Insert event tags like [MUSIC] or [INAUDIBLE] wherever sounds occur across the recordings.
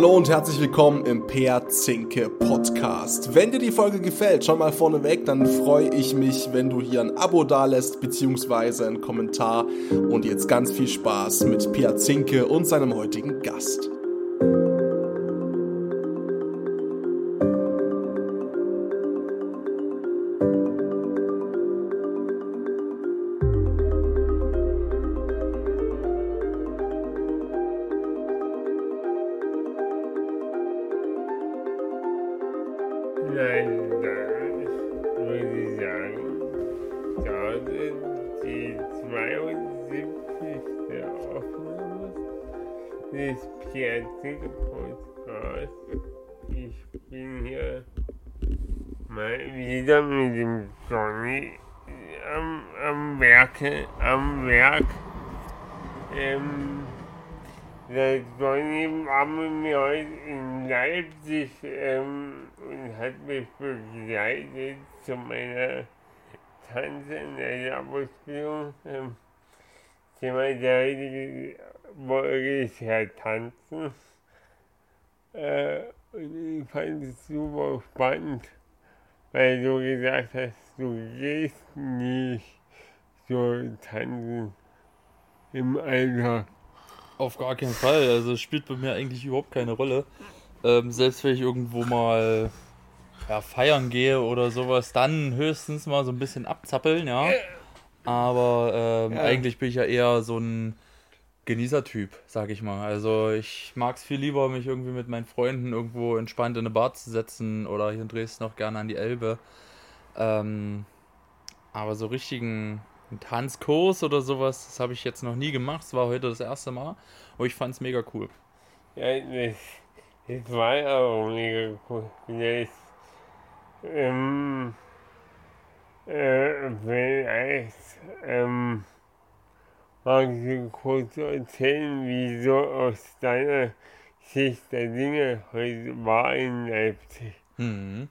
Hallo und herzlich willkommen im Per Zinke Podcast. Wenn dir die Folge gefällt, schon mal vorneweg, dann freue ich mich, wenn du hier ein Abo dalässt, beziehungsweise einen Kommentar. Und jetzt ganz viel Spaß mit Per Zinke und seinem heutigen Gast. Piazzeke Podcasts. Ich bin hier mal wieder mit dem Johnny am, am Werke, am Werk. Ähm, der Johnny war mit mir heute in Leipzig ähm, und hat mich begleitet zu meiner Tanze in der Ausbildung. Ähm, Thema der heutige Folge ist ja Tanzen. Äh, und ich fand es super spannend, weil du gesagt hast, du gehst nicht so tanzen im Alltag. Auf gar keinen Fall. Also es spielt bei mir eigentlich überhaupt keine Rolle. Ähm, selbst wenn ich irgendwo mal ja, feiern gehe oder sowas, dann höchstens mal so ein bisschen abzappeln, ja. Aber ähm, Ja. eigentlich bin ich ja eher so ein Genießertyp, sag ich mal. Also ich mag es viel lieber, mich irgendwie mit meinen Freunden irgendwo entspannt in eine Bar zu setzen oder hier in Dresden auch gerne an die Elbe. Ähm, aber so richtigen Tanzkurs oder sowas, das habe ich jetzt noch nie gemacht. Es war heute das erste Mal. Aber ich fand es mega cool. Ja, das, das war auch mega cool. Vielleicht, ähm, äh, vielleicht, ähm, magst kurz erzählen, wie so aus deiner Sicht der Dinge heute war in Leipzig? Mhm.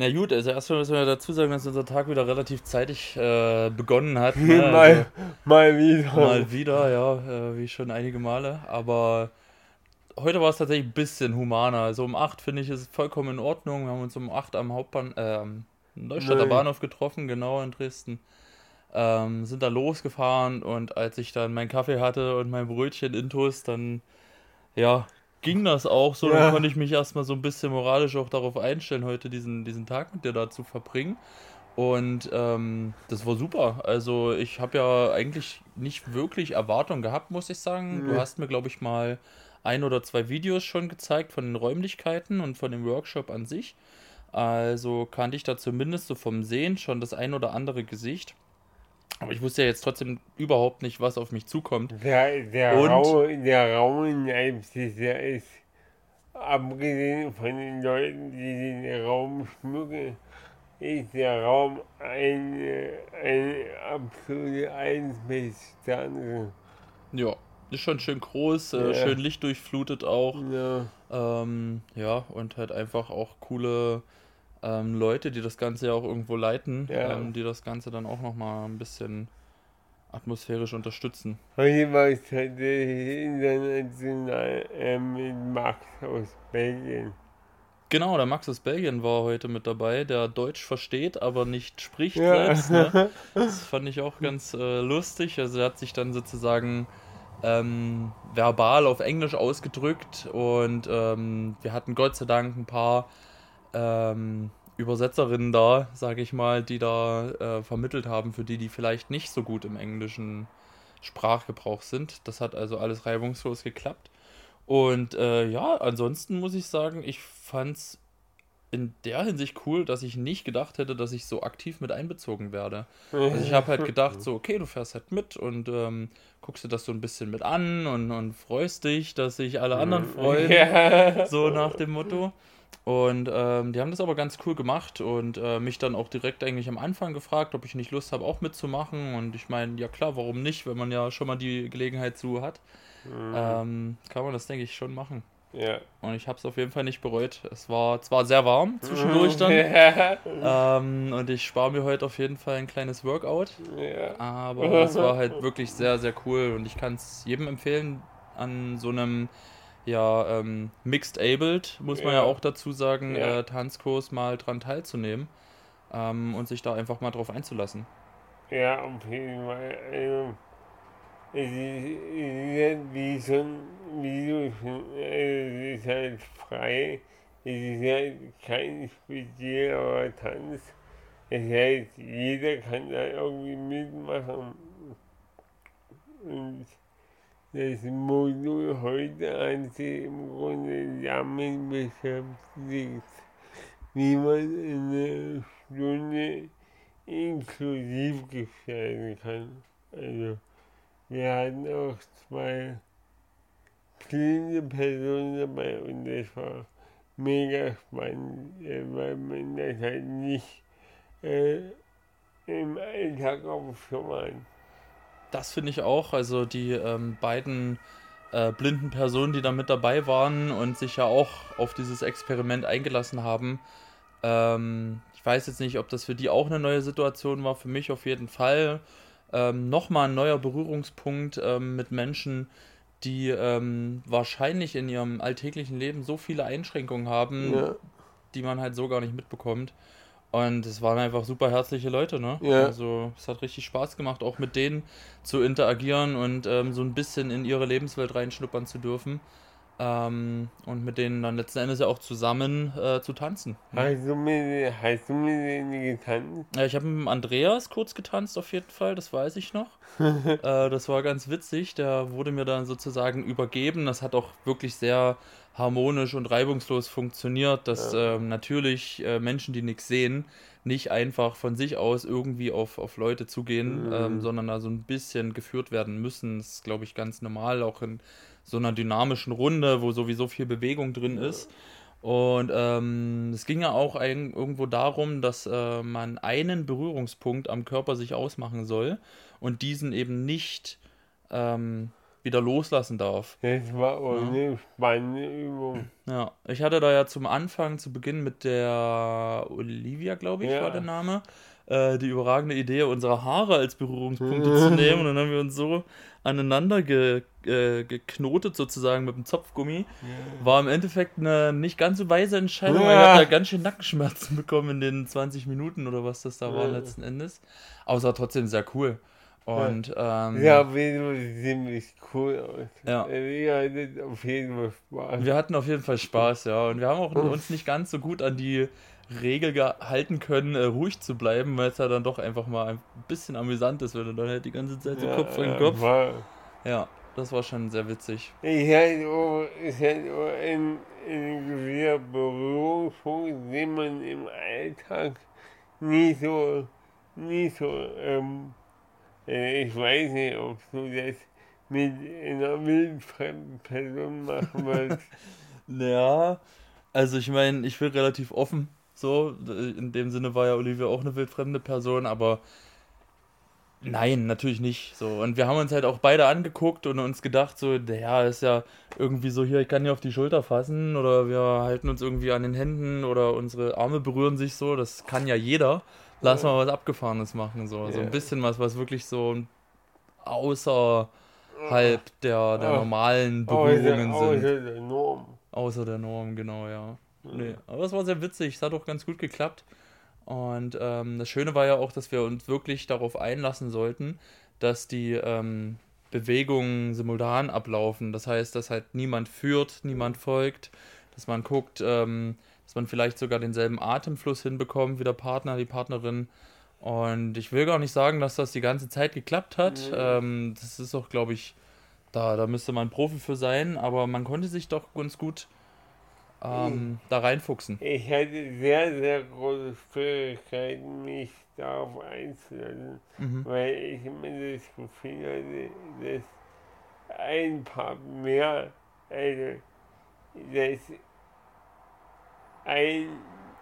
Na gut, also erstmal müssen wir dazu sagen, dass unser Tag wieder relativ zeitig äh, begonnen hat. [LAUGHS] Ne? Also, mal, mal wieder. mal wieder, ja, äh, wie schon einige Male. Aber heute war es tatsächlich ein bisschen humaner. Also um 8 finde ich, ist es vollkommen in Ordnung. Wir haben uns um 8 am Hauptbahn, äh, am Neustadter Neu. Bahnhof getroffen, genau in Dresden. Ähm, sind da losgefahren und als ich dann meinen Kaffee hatte und mein Brötchen Intus, dann ja, ging das auch so. Ja. Dann konnte ich mich erstmal so ein bisschen moralisch auch darauf einstellen, heute diesen, diesen Tag mit dir da zu verbringen. Und ähm, das war super. Also ich habe ja eigentlich nicht wirklich Erwartungen gehabt, muss ich sagen. Du Nee. hast mir, glaube ich, mal ein oder zwei Videos schon gezeigt von den Räumlichkeiten und von dem Workshop an sich. Also kannte ich da zumindest so vom Sehen schon das ein oder andere Gesicht. Aber ich wusste ja jetzt trotzdem überhaupt nicht, was auf mich zukommt. Der, der, Und? Raum, der Raum in Leipzig, der ist, abgesehen von den Leuten, die den Raum schmücken, ist der Raum eine, eine absolute Einspitze. Ja, ist schon schön groß, äh, Ja. schön lichtdurchflutet auch. Ja, Ähm, ja, und halt einfach auch coole ähm, Leute, die das Ganze ja auch irgendwo leiten, Ja. ähm, die das Ganze dann auch nochmal ein bisschen atmosphärisch unterstützen. heute war es tatsächlich international äh, mit Max aus Belgien. Genau, der Max aus Belgien war heute mit dabei, der Deutsch versteht, aber nicht spricht Ja. selbst. Ne? [LAUGHS] Das fand ich auch ganz äh, lustig. Also er hat sich dann sozusagen ähm, verbal auf Englisch ausgedrückt und ähm, wir hatten Gott sei Dank ein paar ähm, Übersetzerinnen da, sage ich mal, die da äh, vermittelt haben, für die, die vielleicht nicht so gut im englischen Sprachgebrauch sind. Das hat also alles reibungslos geklappt. Und äh, ja, ansonsten muss ich sagen, ich fand's in der Hinsicht cool, dass ich nicht gedacht hätte, dass ich so aktiv mit einbezogen werde. Also ich habe halt gedacht, so, okay, du fährst halt mit und ähm, guckst dir das so ein bisschen mit an und, und freust dich, dass sich alle anderen freuen, [LAUGHS] Ja. so nach dem Motto. Und ähm, die haben das aber ganz cool gemacht und äh, mich dann auch direkt eigentlich am Anfang gefragt, ob ich nicht Lust habe, auch mitzumachen. Und ich meine, ja klar, warum nicht, wenn man ja schon mal die Gelegenheit zu hat, ähm, kann man das, denke ich, schon machen. Ja. Und ich habe es auf jeden Fall nicht bereut. Es war zwar sehr warm zwischendurch dann. [LAUGHS] Ja. Ähm, und ich spare mir heute auf jeden Fall ein kleines Workout. Ja. Aber es war halt [LAUGHS] wirklich sehr, sehr cool. Und ich kann es jedem empfehlen, an so einem ja ähm, Mixed Abled, muss man ja, Ja. auch dazu sagen, Ja. äh, Tanzkurs mal dran teilzunehmen ähm, und sich da einfach mal drauf einzulassen. Ja, auf jeden Fall. Also, es ist, es ist halt wie schon, wie du schon, es ist halt frei. Es ist halt kein spezieller Tanz. Das heißt, jeder kann da irgendwie mitmachen. Und das Modul heute hat sich im Grunde damit beschäftigt, wie man in einer Stunde inklusiv gestalten kann. Also wir hatten auch zwei blinde Personen dabei und das war mega spannend, weil man das halt nicht äh, im Alltag auf schon. Das finde ich auch. Also die ähm, beiden äh, blinden Personen, die da mit dabei waren und sich ja auch auf dieses Experiment eingelassen haben. Ähm, ich weiß jetzt nicht, ob das für die auch eine neue Situation war. Für mich auf jeden Fall. Ähm, Nochmal ein neuer Berührungspunkt ähm, mit Menschen, die ähm, wahrscheinlich in ihrem alltäglichen Leben so viele Einschränkungen haben, Ja, die man halt so gar nicht mitbekommt. Und es waren einfach super herzliche Leute, ne? Ja. Also es hat richtig Spaß gemacht, auch mit denen zu interagieren und ähm, so ein bisschen in ihre Lebenswelt reinschnuppern zu dürfen. Ähm, und mit denen dann letzten Endes ja auch zusammen äh, zu tanzen. hast du mit, hast du mit denen getanzt? Ja, ich habe mit dem Andreas kurz getanzt auf jeden Fall, das weiß ich noch. [LAUGHS] äh, das war ganz witzig, der wurde mir dann sozusagen übergeben. Das hat auch wirklich sehr harmonisch und reibungslos funktioniert, dass ähm, natürlich äh, Menschen, die nichts sehen, nicht einfach von sich aus irgendwie auf, auf Leute zugehen, Mhm. ähm, sondern da so ein bisschen geführt werden müssen. Das ist, glaube ich, ganz normal, auch in so einer dynamischen Runde, wo sowieso viel Bewegung drin ist. Und ähm, es ging ja auch ein, irgendwo darum, dass äh, man einen Berührungspunkt am Körper sich ausmachen soll und diesen eben nicht ähm, wieder loslassen darf. Das war eine spannende Übung. Ja, ich hatte da ja zum Anfang, zu Beginn mit der Olivia, glaube ich, Ja. war der Name, äh, die überragende Idee, unsere Haare als Berührungspunkte zu [LAUGHS] nehmen. Und dann haben wir uns so aneinander ge, äh, geknotet, sozusagen mit dem Zopfgummi. War im Endeffekt eine nicht ganz so weise Entscheidung, weil ich Ja. habe da ganz schön Nackenschmerzen [LAUGHS] bekommen in den 20 Minuten oder was das da war Ja. letzten Endes. Aber es war trotzdem sehr cool. Und ähm, Ja, auf jeden Fall ziemlich cool aus. Ja. Hatte auf jeden Fall Spaß. Wir hatten auf jeden Fall Spaß, ja. Und wir haben auch uns nicht ganz so gut an die Regel gehalten können, äh, ruhig zu bleiben, weil es ja dann doch einfach mal ein bisschen amüsant ist, wenn du dann halt die ganze Zeit so Ja, Kopf an ja, Kopf. War, Ja, das war schon sehr witzig. ich hatte auch, ich hatte auch ein, ein gewisser Berührungspunkt, den man im Alltag nicht so, nicht so, ähm, äh, ich weiß nicht, ob du das mit einer wildfremden Person machen willst. [LAUGHS] Ja, also ich meine, ich bin relativ offen. So, in dem Sinne war ja Olivia auch eine wildfremde Person, aber nein, natürlich nicht. So, und wir haben uns halt auch beide angeguckt und uns gedacht, so, ja, ist ja irgendwie so hier, ich kann dir auf die Schulter fassen oder wir halten uns irgendwie an den Händen oder unsere Arme berühren sich so, das kann ja jeder. Lass mal was Abgefahrenes machen, so, so ein bisschen was, was wirklich so außerhalb der, der normalen Berührungen sind. außer der Norm. Außer der Norm, genau, ja. Nee, aber es war sehr witzig, es hat auch ganz gut geklappt. Und ähm, das Schöne war ja auch, dass wir uns wirklich darauf einlassen sollten, dass die ähm, Bewegungen simultan ablaufen. Das heißt, dass halt niemand führt, niemand folgt, dass man guckt, ähm, dass man vielleicht sogar denselben Atemfluss hinbekommt wie der Partner, die Partnerin. Und ich will gar nicht sagen, dass das die ganze Zeit geklappt hat. Nee. Ähm, das ist auch, glaube ich, da, da müsste man Profi für sein, aber man konnte sich doch ganz gut ähm, da reinfuchsen. Ich hatte sehr, sehr große Schwierigkeiten, mich darauf einzulassen, Mhm. weil ich immer das Gefühl hatte, dass ein paar mehr, also dass ein,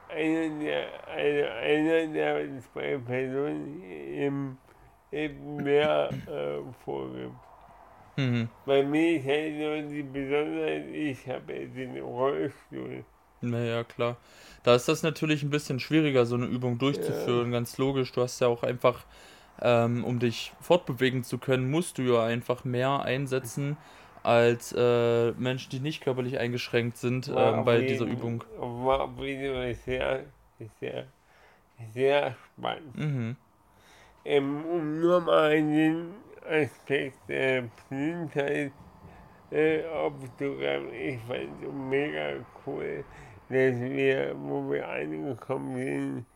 einer der, also einer der zwei Personen eben, eben mehr äh, vorgibt. Mhm. Bei mir ist halt nur die Besonderheit, ich habe den Rollstuhl. Naja, klar. Da ist das natürlich ein bisschen schwieriger, so eine Übung durchzuführen, ganz logisch. Du hast ja auch einfach, ähm, um dich fortbewegen zu können, musst du ja einfach mehr einsetzen als äh, Menschen, die nicht körperlich eingeschränkt sind ähm, bei dieser Übung. War sehr, sehr, sehr spannend. Mhm. Ähm, um nur mal den Aspekt der Blindheit äh, aufzugreifen, ich fand es mega cool, dass wir, wo wir angekommen sind,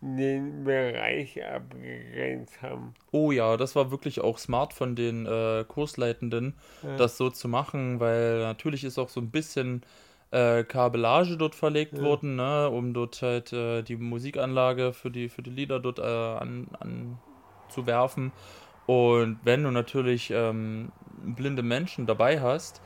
den Bereich abgegrenzt haben. Oh ja, das war wirklich auch smart von den äh, Kursleitenden, Ja. das so zu machen, weil natürlich ist auch so ein bisschen äh, Kabellage dort verlegt Ja. worden, ne, um dort halt äh, die Musikanlage für die, für die Lieder dort äh, an, anzuwerfen. Und wenn du natürlich ähm, blinde Menschen dabei hast,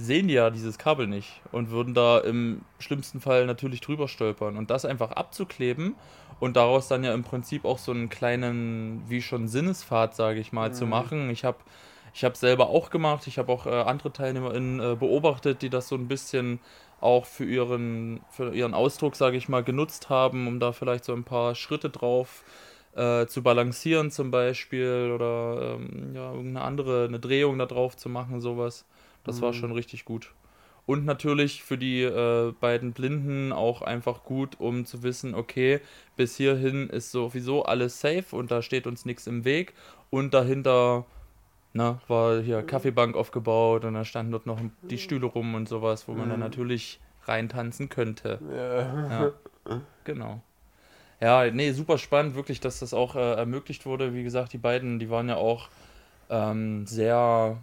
sehen die ja dieses Kabel nicht und würden da im schlimmsten Fall natürlich drüber stolpern. Und das einfach abzukleben und daraus dann ja im Prinzip auch so einen kleinen, wie schon Sinnesfahrt, sage ich mal, zu Mhm. machen. Ich habe ich habe selber auch gemacht, ich habe auch äh, andere TeilnehmerInnen äh, beobachtet, die das so ein bisschen auch für ihren, für ihren Ausdruck, sage ich mal, genutzt haben, um da vielleicht so ein paar Schritte drauf äh, zu balancieren zum Beispiel oder ähm, ja, irgendeine andere, eine Drehung da drauf zu machen, sowas. Das war Mhm. schon richtig gut. Und natürlich für die äh, beiden Blinden auch einfach gut, um zu wissen, okay, bis hierhin ist sowieso alles safe und da steht uns nichts im Weg. Und dahinter na, war hier Kaffeebank aufgebaut und da standen dort noch die Stühle rum und sowas, wo man dann Mhm. natürlich reintanzen könnte. Ja. Ja, genau. Ja, nee, super spannend, wirklich, dass das auch äh, ermöglicht wurde. Wie gesagt, die beiden, die waren ja auch ähm, sehr,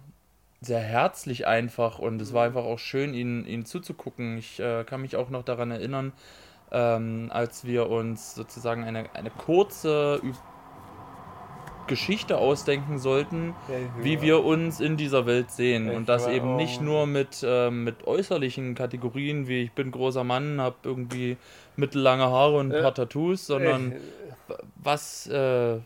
sehr herzlich einfach und es war einfach auch schön, ihnen, ihnen zuzugucken. Ich äh, kann mich auch noch daran erinnern, ähm, als wir uns sozusagen eine, eine kurze Ü Geschichte ausdenken sollten, wie wir uns in dieser Welt sehen. Das Und das eben nicht nur mit, ähm, mit äußerlichen Kategorien, wie ich bin großer Mann, habe irgendwie mittellange Haare und ein Ja. paar Tattoos, sondern was äh,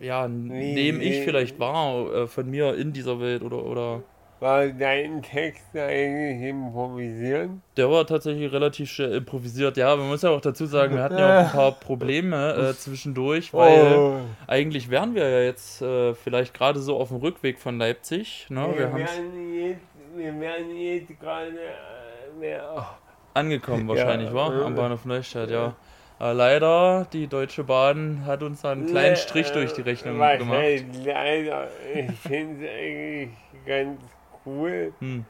ja, nehme ich vielleicht wahr äh, von mir in dieser Welt oder, oder War dein Text eigentlich improvisiert? der war tatsächlich relativ schnell improvisiert. Ja, man muss ja auch dazu sagen, wir hatten ja auch ein paar [LAUGHS] Probleme äh, zwischendurch, weil Oh. eigentlich wären wir ja jetzt äh, vielleicht gerade so auf dem Rückweg von Leipzig. Ne? Wir wir, werden jetzt, wir werden jetzt gerade äh, angekommen wahrscheinlich, Ja, war äh, am Bahnhof Neustadt, ja. Äh, leider, die Deutsche Bahn hat uns da einen kleinen Strich durch die Rechnung Was gemacht. leider, ich finde es eigentlich ganz cool, Hm.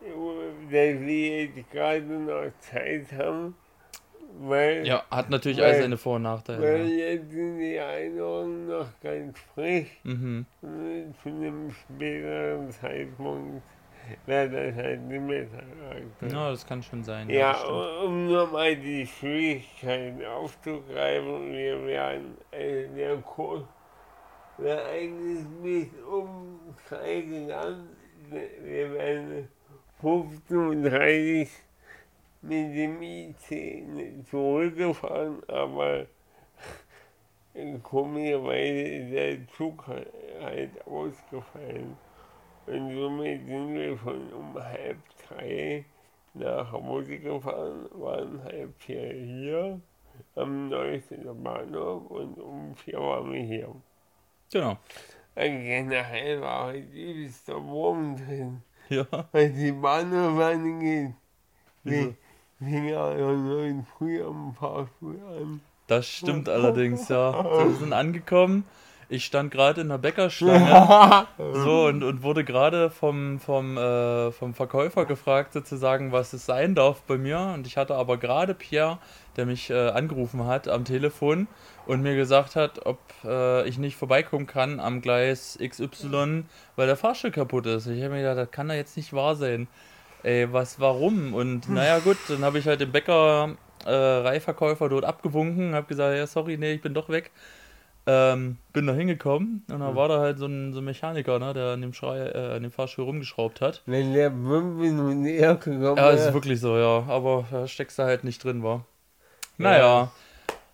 dass wir jetzt gerade noch Zeit haben, weil, Ja, hat natürlich Weil- all seine Vor- und Nachteile. weil Ja. jetzt sind die Erinnerungen noch ganz frisch. Mhm. Und Zu einem späteren Zeitpunkt wäre das halt nicht mehr so ja, das kann schon sein. Ja, stimmt. um nur mal die Schwierigkeiten aufzugreifen, wir werden äh, der Kurs wäre eigentlich bis um drei gegangen. Wir wären 15.30 mit dem IC zurückgefahren, aber komischerweise ist der Zug halt ausgefallen. Und somit sind wir schon um halb drei nach Hause gefahren, waren halb vier hier am Neustädter Bahnhof und um vier waren wir hier. Genau. Also generell war heute übelster Wurm drin. Ja. Als die Bahnhof angeht, Wieso? wir fing ja neun früh am Fahrstuhl an. Das stimmt allerdings, ja. So, wir sind angekommen. Ich stand gerade in der Bäckerschlange [LAUGHS] so, und, und wurde gerade vom, vom, äh, vom Verkäufer gefragt, sozusagen, was es sein darf bei mir. Und ich hatte aber gerade Pierre, der mich äh, angerufen hat am Telefon und mir gesagt hat, ob äh, ich nicht vorbeikommen kann am Gleis XY, weil der Fahrstuhl kaputt ist. Ich habe mir gedacht, das kann doch jetzt nicht wahr sein. Ey, was, warum? Und naja, gut, dann habe ich halt den Bäcker, äh, Reihverkäufer dort abgewunken, habe gesagt, ja, sorry, nee, ich bin doch weg. Ähm, bin da hingekommen und da war da halt so ein, so ein Mechaniker, ne, der an dem, Schrei, äh, an dem Fahrstuhl rumgeschraubt hat. Wenn der fünf Minuten eher gekommen Ja, ist wäre, wirklich so, ja. Aber da steckst du halt nicht drin, war. Naja,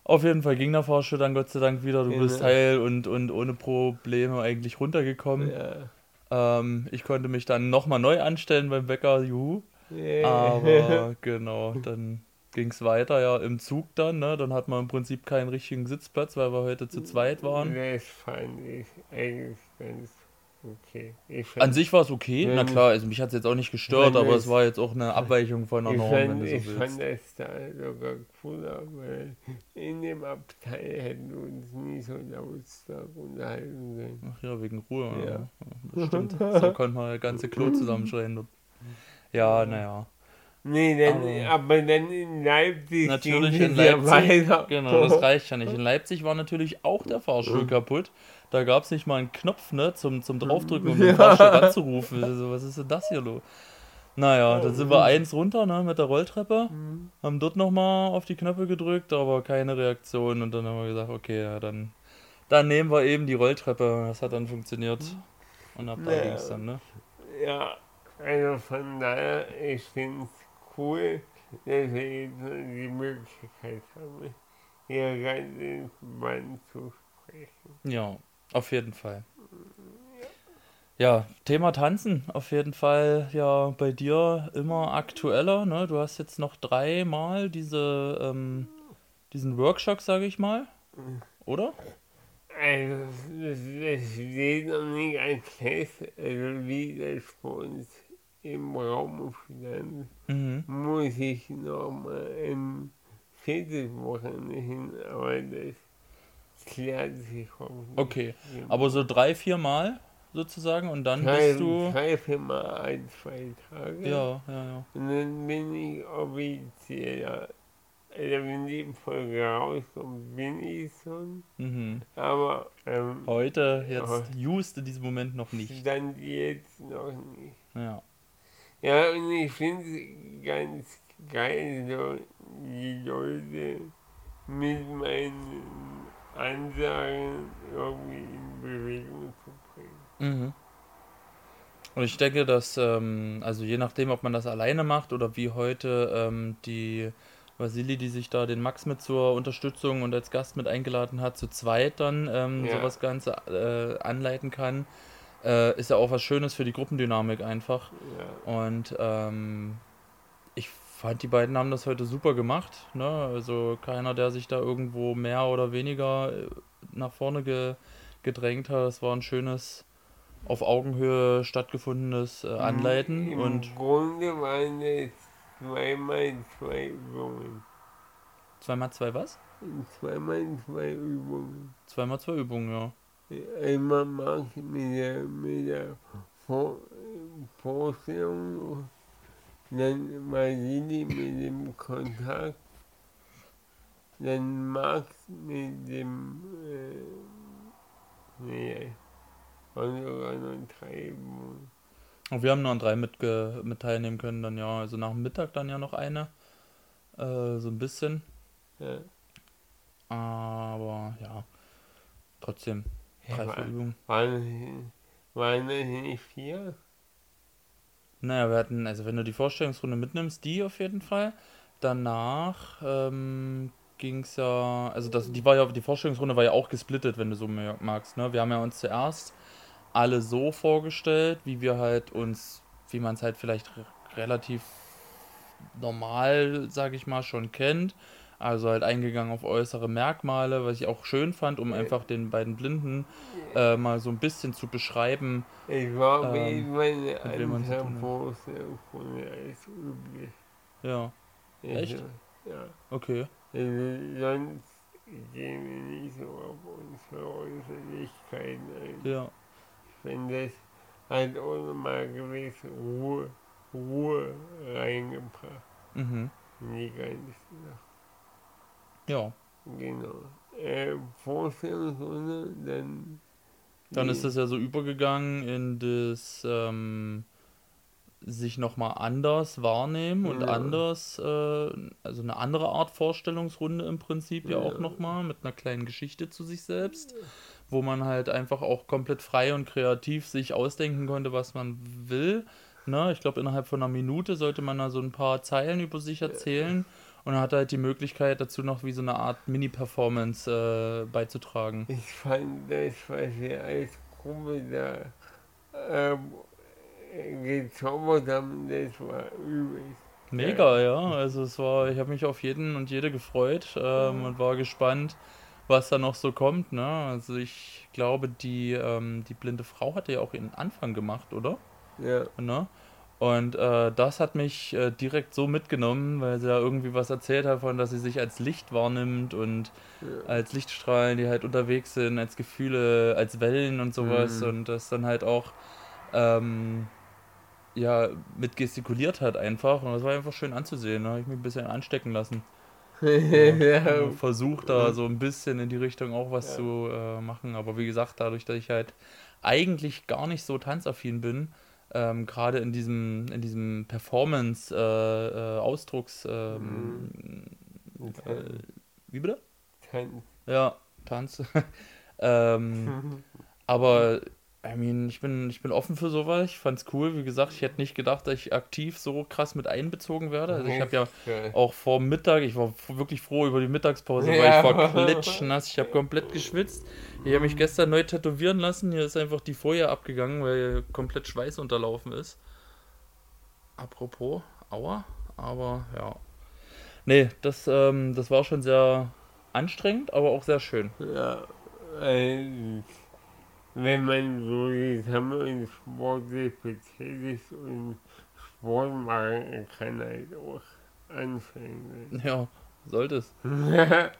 auf jeden Fall ging der Fahrstuhl dann Gott sei Dank wieder. Du bist Ja. heil und, und ohne Probleme eigentlich runtergekommen. ja. Ähm, ich konnte mich dann nochmal neu anstellen beim Bäcker, juhu. Ja. Aber [LAUGHS] genau, dann ging es weiter, ja, im Zug dann, ne? Dann hat man im Prinzip keinen richtigen Sitzplatz, weil wir heute zu zweit waren. Das fand ich eigentlich ganz okay. Ich An sich war es okay, na Ja, klar, also mich hat es jetzt auch nicht gestört, Wenn aber es- war jetzt auch eine Abweichung von der Ich Norm, wenn fand, du ich so fand willst. das da sogar cooler, weil in dem Abteil hätten wir uns nie so lautstark unterhalten können. Ach ja, wegen Ruhe. Ja. Ja. Das stimmt. So konnte man das ganze Klo [LAUGHS] zusammenschreien. Ja, naja. Nee, dann, Aber- aber, dann in Leipzig Natürlich in Leipzig. Genau, das reicht ja nicht. In Leipzig war natürlich auch der Fahrstuhl kaputt. Da gab es nicht mal einen Knopf, ne, zum, zum Draufdrücken, um [LAUGHS] den. Fahrstuhl anzurufen. Also, was ist denn das hier los? Naja, dann sind wir eins runter, ne, mit der Rolltreppe. Haben dort nochmal auf die Knöpfe gedrückt, aber keine Reaktion. Und dann haben wir gesagt, okay, ja, dann, dann nehmen wir eben die Rolltreppe. Das hat dann funktioniert. Und ab da Ja. ging es dann, ne? Ja, also von daher, ich finde es cool, dass wir jetzt die Möglichkeit haben, hier ganz entspannt zu sprechen. Ja, auf jeden Fall. Ja, Thema Tanzen, auf jeden Fall ja bei dir immer aktueller. Ne? Du hast jetzt noch dreimal diese, ähm, diesen Workshop, sage ich mal. Oder? Also, das, das steht noch nicht als fest, also wie das bei uns im Raum stand, Mhm. muss ich nochmal im viertes Wochenende hin, aber das klärt sich hoffentlich. Okay, aber so drei, vier Mal sozusagen und dann drei, bist du. drei, vier Mal ein, zwei Tage. Ja, ja, ja. Und dann bin ich offiziell, also wenn die Folge rauskommt, bin ich schon. Mhm. Aber ähm, Heute, jetzt, Ja. just in diesem Moment noch nicht. stand jetzt noch nicht. Ja. Ja, und ich finde es ganz geil, so die Leute mit meinen Ansagen irgendwie in Bewegung zu bringen. Mhm. Und ich denke, dass, ähm, also je nachdem, ob man das alleine macht oder wie heute ähm, die Vasili, die sich da den Max mit zur Unterstützung und als Gast mit eingeladen hat, zu zweit dann ähm, Ja. sowas Ganze äh, anleiten kann, äh, ist ja auch was Schönes für die Gruppendynamik einfach. Ja. Und ähm, ich fand, die beiden haben das heute super gemacht. Ne? Also keiner, der sich da irgendwo mehr oder weniger äh, nach vorne ge gedrängt hat. Es war ein schönes, auf Augenhöhe stattgefundenes äh, Anleiten. Im Und Grunde waren es zweimal zwei Übungen. zweimal zwei was? Zweimal zwei Übungen. Zweimal zwei Übungen, ja. Mache ich mit der, mit der Vor Vorstellung, dann Marili mit dem Kontakt, dann Max mit dem, äh, nee, und sogar noch drei Übungen. Und wir haben nur an drei mit, mit teilnehmen können dann, ja. Also nach dem Mittag dann ja noch eine. Äh, so ein bisschen. Ja. Aber ja, trotzdem. Vier Übungen. Waren, waren das nicht vier? Naja, wir hatten, also wenn du die Vorstellungsrunde mitnimmst, die auf jeden Fall. Danach ähm, ging es ja, also das, die war ja, die Vorstellungsrunde war ja auch gesplittet, wenn du so magst. Ne? Wir haben ja uns zuerst alle so vorgestellt, wie wir halt uns, wie man es halt vielleicht re relativ normal, sage ich mal, schon kennt. Also halt eingegangen auf äußere Merkmale, was ich auch schön fand, um einfach den beiden Blinden äh, mal so ein bisschen zu beschreiben. Ich war Ähm, wie meine. Vorstellung als üblich. Ja, Echt? Ja. okay. Sonst gehen wir nicht so auf unsere Äußerlichkeiten ein. Ja. Ich finde, das hat auch nochmal gewisse Ruhe, Ruhe reingebracht Mhm. in die ganze Sache. Ja. Genau. Äh, Vorstellungsrunde, dann. Dann ist es ja so übergegangen in das ähm, sich nochmal anders wahrnehmen und Ja. anders, äh, also eine andere Art Vorstellungsrunde im Prinzip ja, auch Ja. nochmal mit einer kleinen Geschichte zu sich selbst, wo man halt einfach auch komplett frei und kreativ sich ausdenken konnte, was man will. Ne? Ich glaube, innerhalb von einer Minute sollte man da so ein paar Zeilen über sich erzählen und hat halt die Möglichkeit dazu noch wie so eine Art Mini-Performance äh, beizutragen. Ich fand das, was wir als Gruppe da ähm, gezaubert haben, das war übel. Mega, ja. Also es war, ich habe mich auf jeden und jede gefreut ähm, und war gespannt, was da noch so kommt. Ne? Also ich glaube, die, ähm, die blinde Frau hatte ja auch ihren Anfang gemacht, oder? Ja. Ne? Und äh, das hat mich äh, direkt so mitgenommen, weil sie da irgendwie was erzählt hat von, dass sie sich als Licht wahrnimmt und Ja. als Lichtstrahlen, die halt unterwegs sind, als Gefühle, als Wellen und sowas Mhm. und das dann halt auch ähm, ja mit gestikuliert hat einfach und das war einfach schön anzusehen. Da habe ich mich ein bisschen anstecken lassen. [LAUGHS] ja. Versucht da so ein bisschen in die Richtung auch was Ja. zu äh, machen, aber wie gesagt, dadurch, dass ich halt eigentlich gar nicht so tanzaffin bin, ähm, gerade in diesem in diesem Performance äh, äh, Ausdrucks ähm, äh, wie bitte? Tanz. Ja, Tanz. [LAUGHS] ähm, [LAUGHS] aber I mean, ich bin, ich bin offen für sowas. Ich fand's cool. Wie gesagt, ich hätte nicht gedacht, dass ich aktiv so krass mit einbezogen werde. Also ich habe ja Geil. auch vor Mittag, ich war wirklich froh über die Mittagspause, Ja. weil ich war klitschnass, ich habe komplett geschwitzt. Ich habe mich gestern neu tätowieren lassen. Hier ist einfach die Folie abgegangen, weil komplett Schweiß unterlaufen ist. Apropos, aua, aber ja. Nee, das, ähm, das war schon sehr anstrengend, aber auch sehr schön. Ja, äh, wenn man so zusammen in Sport sich betätigt und Sport machen kann halt auch anstrengend [LAUGHS] Ja, sollte es. [LAUGHS]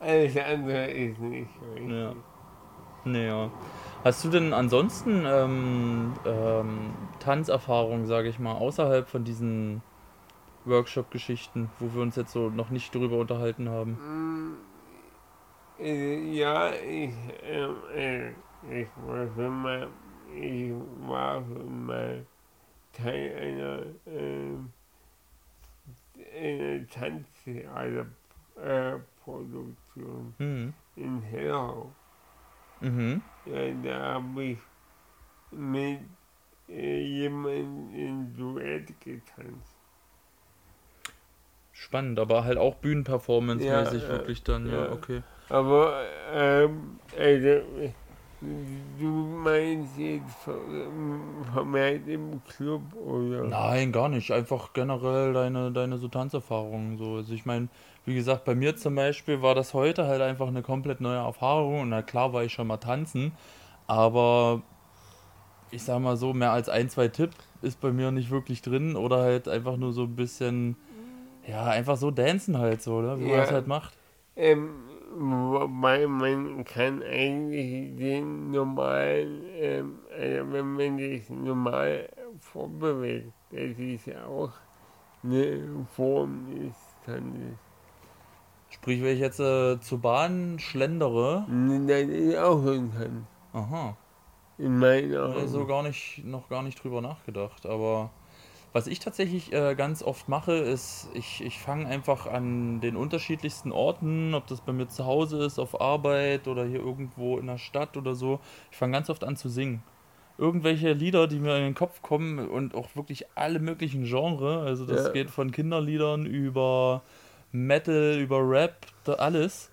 Alles andere ist nicht richtig. Ja. Naja. Hast du denn ansonsten ähm, ähm, Tanzerfahrung, sage ich mal, außerhalb von diesen Workshop-Geschichten, wo wir uns jetzt so noch nicht drüber unterhalten haben? Mm, Ja, ich, ähm, äh, ich war schon mal, ich war schon mal Teil einer, ähm, einer Tanztheaterproduktion Mhm. in Hellau. Mhm. Ja, da habe ich mit äh, jemandem in Duett getanzt. Spannend, aber halt auch Bühnenperformance-mäßig Ja, wirklich dann, ja, ja. okay. Aber, ähm, also, du meinst jetzt ver- vermehrt im Club oder? Nein, gar nicht. Einfach generell deine, deine so Tanzerfahrungen. So. Also ich meine, wie gesagt, bei mir zum Beispiel war das heute halt einfach eine komplett neue Erfahrung. Und na klar war ich schon mal tanzen, aber ich sag mal so, mehr als ein, zwei Tipp ist bei mir nicht wirklich drin. Oder halt einfach nur so ein bisschen, ja, einfach so dancen halt so, ne? wie man Ja. das halt macht. Ähm, wobei man kann eigentlich den normalen, ähm, also wenn man sich normal vorbewegt, das ist ja auch eine Form des Tanzes. Sprich, wenn ich jetzt äh, zur Bahn schlendere, Das ist auch ein Tanz, aha, in meinen ich so Augen. gar nicht, noch gar nicht drüber nachgedacht. Aber was ich tatsächlich äh, ganz oft mache, ist, ich, ich fange einfach an den unterschiedlichsten Orten, ob das bei mir zu Hause ist, auf Arbeit oder hier irgendwo in der Stadt oder so, ich fange ganz oft an zu singen. Irgendwelche Lieder, die mir in den Kopf kommen und auch wirklich alle möglichen Genres. Also das Ja. geht von Kinderliedern über Metal, über Rap, da alles.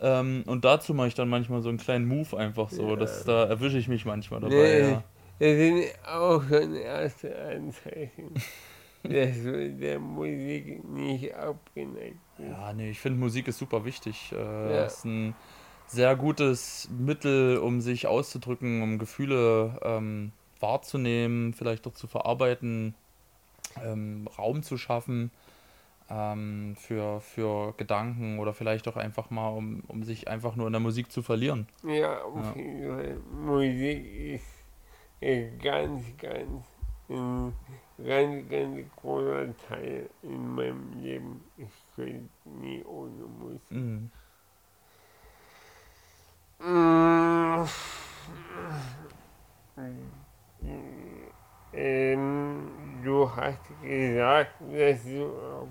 Ähm, und dazu mache ich dann manchmal so einen kleinen Move einfach so. Ja. Das, da erwische ich mich manchmal dabei. Nee. Ja. Das sind auch schon erste Anzeichen, dass du der Musik nicht abgeneigt bist. Ja, nee, ich finde Musik ist super wichtig. Äh, Ja. ist ein sehr gutes Mittel, um sich auszudrücken, um Gefühle ähm, wahrzunehmen, vielleicht auch zu verarbeiten, ähm, Raum zu schaffen ähm, für, für Gedanken oder vielleicht auch einfach mal, um, um sich einfach nur in der Musik zu verlieren. Ja, auf Ja. jeden Fall. Musik ist ganz, ganz, ein ganz, ganz großer Teil in meinem Leben. Ich könnte nie ohne Musik. Mhm. Ähm, du hast gesagt, dass du auf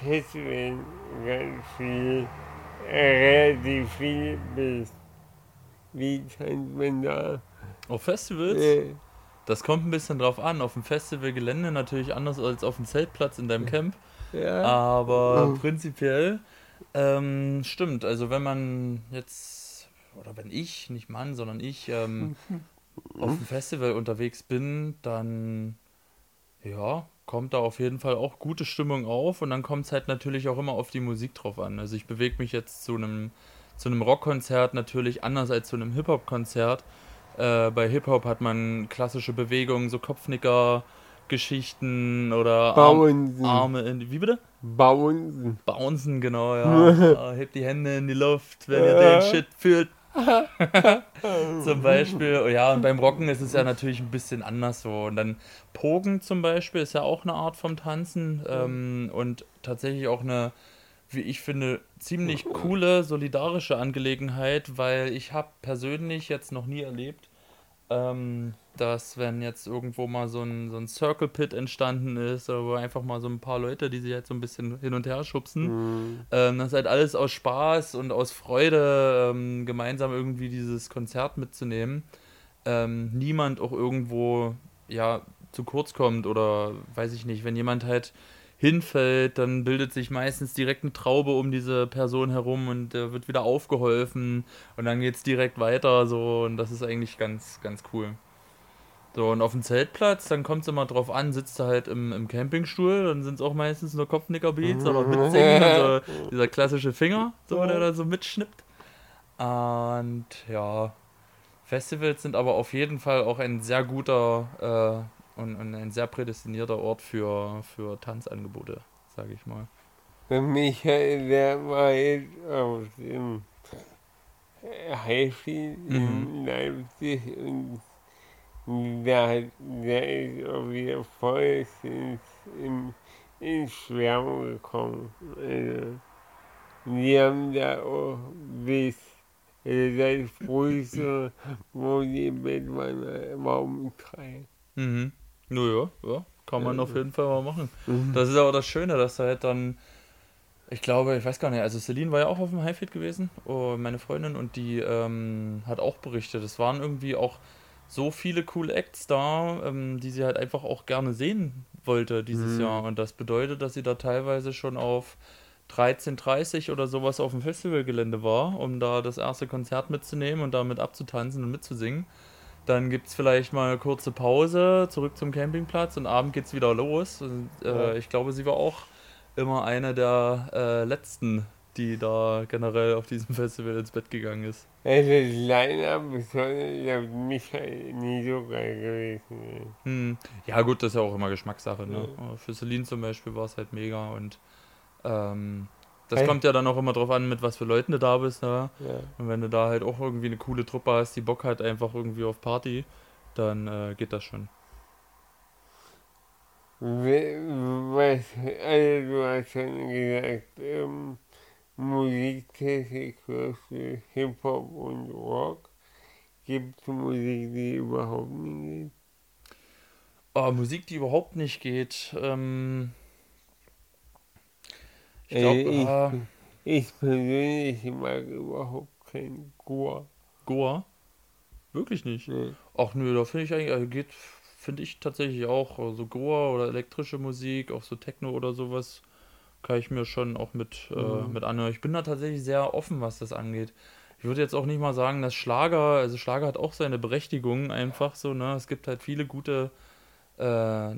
Festivals ganz viel, relativ viel bist. Wie tanzt man da? Auf Festivals? Äh, Das kommt ein bisschen drauf an. Auf dem Festivalgelände natürlich anders als auf dem Zeltplatz in deinem Camp. ja. Aber Mhm. prinzipiell ähm, stimmt. Also wenn man jetzt, oder wenn ich, nicht Mann, sondern ich, ähm, auf dem Festival unterwegs bin, dann ja, kommt da auf jeden Fall auch gute Stimmung auf und dann kommt es halt natürlich auch immer auf die Musik drauf an. Also ich bewege mich jetzt zu einem zu einem Rockkonzert natürlich anders als zu einem Hip-Hop-Konzert. Äh, bei Hip-Hop hat man klassische Bewegungen, so Kopfnicker, Geschichten oder Arm, Arme in. Wie bitte? Bouncen. Bouncen, genau, [LAUGHS] ja. Hebt die Hände in die Luft, wenn ihr den Shit fühlt. [LAUGHS] zum Beispiel. Ja, und beim Rocken ist es ja natürlich ein bisschen anders so. Und dann Pogen zum Beispiel ist ja auch eine Art vom Tanzen ähm, und tatsächlich auch eine, wie ich finde, ziemlich coole, solidarische Angelegenheit, weil ich habe persönlich jetzt noch nie erlebt, ähm, dass wenn jetzt irgendwo mal so ein, so ein Circle Pit entstanden ist, wo einfach mal so ein paar Leute, die sich jetzt so ein bisschen hin und her schubsen, mhm. ähm, das ist halt alles aus Spaß und aus Freude, ähm, gemeinsam irgendwie dieses Konzert mitzunehmen. Ähm, niemand auch irgendwo, ja, zu kurz kommt oder weiß ich nicht, wenn jemand halt hinfällt, dann bildet sich meistens direkt eine Traube um diese Person herum und äh, wird wieder aufgeholfen und dann geht es direkt weiter so und das ist eigentlich ganz, ganz cool. So, und auf dem Zeltplatz, dann kommt es immer drauf an, sitzt du halt im, im Campingstuhl, dann sind es auch meistens nur Kopfnickerbeats oder mitsingen, [LAUGHS] also dieser klassische Finger, so, der da so mitschnippt. Und ja, Festivals sind aber auf jeden Fall auch ein sehr guter äh, und, und ein sehr prädestinierter Ort für, für Tanzangebote, sage ich mal. Für mich, der war jetzt auf dem Highfield in mhm. Leipzig und der, der ist auch wieder voll ins, in, ins Schwärmen gekommen. Also, die haben da auch bis also das früheste, wo die im Bett waren, war um drei. Mhm. Naja, ja, kann man ja, auf jeden Fall mal machen. Mhm. Das ist aber das Schöne, dass da halt dann, ich glaube, ich weiß gar nicht, also Celine war ja auch auf dem Highfield gewesen, oh, meine Freundin, und die ähm, hat auch berichtet, es waren irgendwie auch so viele coole Acts da, ähm, die sie halt einfach auch gerne sehen wollte dieses mhm. Jahr. Und das bedeutet, dass sie da teilweise schon auf 13.30 oder sowas auf dem Festivalgelände war, um da das erste Konzert mitzunehmen und damit abzutanzen und mitzusingen. Dann gibt es vielleicht mal eine kurze Pause, zurück zum Campingplatz und abend geht es wieder los. Und, äh, ja. Ich glaube, sie war auch immer eine der äh, letzten, die da generell auf diesem [LAUGHS] Festival ins Bett gegangen ist. Also das Line-Up ist ja mich nie so geil gewesen. Hm. Ja gut, das ist ja auch immer Geschmackssache. Ne? Ja. Für Celine zum Beispiel war es halt mega und ähm, das hey. kommt ja dann auch immer drauf an, mit was für Leuten du da bist. Ne? Ja. Und wenn du da halt auch irgendwie eine coole Truppe hast, die Bock hat einfach irgendwie auf Party, dann äh, geht das schon. Was, also du hast schon gesagt, ähm, du Hip-Hop und Rock. Gibt es Musik, die überhaupt nicht geht? Oh, Musik, die überhaupt nicht geht. Ähm, ich glaube, ich, äh, ich persönlich mag überhaupt kein Goa. Goa? Wirklich nicht? Nee. Ach nö, da finde ich eigentlich, also geht, finde ich tatsächlich auch, so also Goa oder elektrische Musik, auch so Techno oder sowas, kann ich mir schon auch mit, äh, mhm. äh, mit anhören. Ich bin da tatsächlich sehr offen, was das angeht. Ich würde jetzt auch nicht mal sagen, dass Schlager, also Schlager hat auch seine Berechtigung einfach so, ne? Es gibt halt viele gute äh,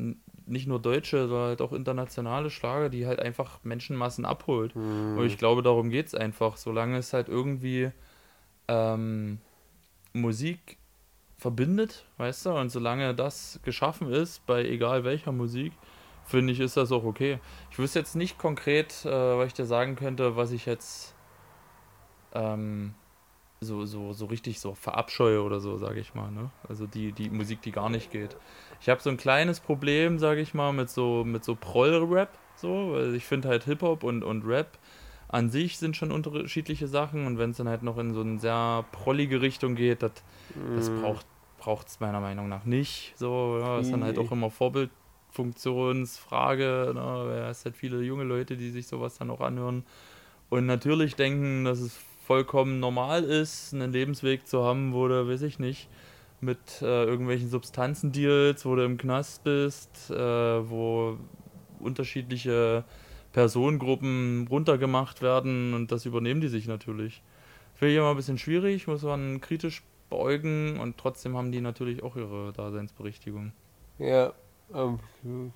nicht nur deutsche, sondern halt auch internationale Schlager, die halt einfach Menschenmassen abholt. Mhm. Und ich glaube, darum geht es einfach. Solange es halt irgendwie ähm, Musik verbindet, weißt du, und solange das geschaffen ist, bei egal welcher Musik, finde ich, ist das auch okay. Ich wüsste jetzt nicht konkret, äh, was ich dir sagen könnte, was ich jetzt ähm, so, so, so richtig so verabscheue oder so, sage ich mal. Ne? Also die, die Musik, die gar nicht geht. Ich habe so ein kleines Problem, sage ich mal, mit so, mit so Proll-Rap, so, weil ich finde halt Hip-Hop und, und Rap an sich sind schon unterschiedliche Sachen und wenn es dann halt noch in so eine sehr prollige Richtung geht, dat, mm. das mhm. braucht es meiner Meinung nach nicht. So, ja, ist dann halt auch immer Vorbildfunktionsfrage. Ne? Es halt viele junge Leute, die sich sowas dann auch anhören und natürlich denken, dass es vollkommen normal ist, einen Lebensweg zu haben, wo du, weiß ich nicht, mit äh, irgendwelchen Substanzendeals, wo du im Knast bist, äh, wo unterschiedliche Personengruppen runtergemacht werden und das übernehmen die sich natürlich. Finde ich immer ein bisschen schwierig, muss man kritisch beäugen und trotzdem haben die natürlich auch ihre Daseinsberechtigung. Ja, absolut.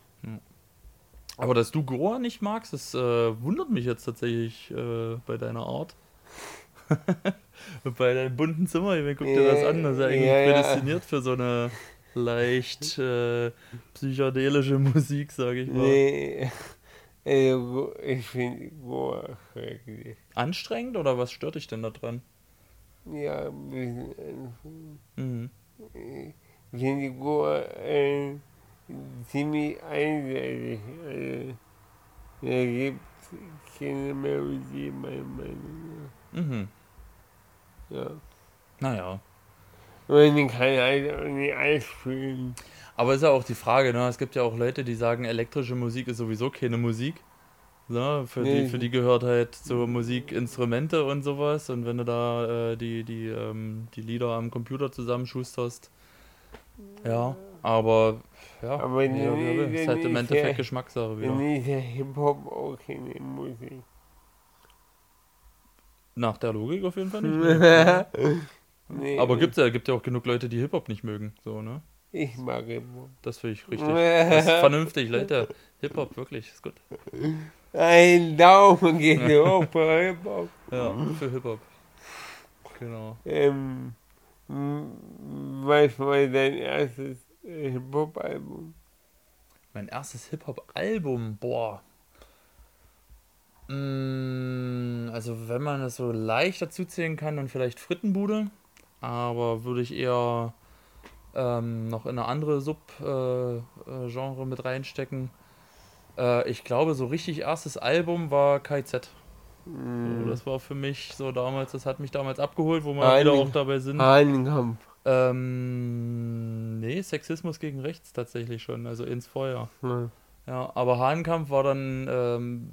Aber dass du Goa nicht magst, das äh, wundert mich jetzt tatsächlich äh, bei deiner Art. [LAUGHS] Bei deinem bunten Zimmer, ich meine, guck dir das an, das ist ja eigentlich Ja, ja. prädestiniert für so eine leicht äh, psychedelische Musik, sage ich mal. Nee, ich finde Goa schrecklich. Anstrengend oder was stört dich denn da dran? Ja, ein bisschen einfach. Mhm. Ich finde Goa äh, ziemlich einseitig. Also, da gibt es keine Melodie, meiner Meinung Mhm. Ja. Naja. Halt auch nicht alles spielen. Aber ist ja auch die Frage, ne? Es gibt ja auch Leute, die sagen, elektrische Musik ist sowieso keine Musik. Ne? Für, Nee. die, für die gehört halt so Musikinstrumente und sowas. Und wenn du da äh, die, die, ähm, die Lieder am Computer zusammenschusterst. Ja, aber ja, Aber er- er nee, ist halt im Endeffekt ja. Geschmackssache wieder. Dann ist ja Hip-Hop auch keine Musik. Nach der Logik auf jeden Fall nicht. [LAUGHS] nee, Aber gibt's ja, gibt ja auch genug Leute, die Hip-Hop nicht mögen. So, ne? Ich mag Hip-Hop. Das finde ich richtig. [LAUGHS] Das ist vernünftig, Leute. Hip-Hop, wirklich, ist gut. Ein Daumen geht [LAUGHS] hoch bei Hip-Hop. Ja, für Hip-Hop. Genau. Ähm, was war dein erstes Hip-Hop-Album? Mein erstes Hip-Hop-Album, boah. Mm, Also, wenn man es so leicht dazu zählen kann, dann vielleicht Frittenbude. Aber würde ich eher ähm, noch in eine andere Sub-Genre äh, Genre mit reinstecken. Äh, ich glaube, so richtig erstes Album war KZ. So, das war für mich so damals, das hat mich damals abgeholt, wo wir Ah, wieder auch dabei sind. Hahnenkampf. Ähm, nee, Sexismus gegen rechts tatsächlich schon, also ins Feuer. Ja. Ja, aber Hahnkampf war dann ähm,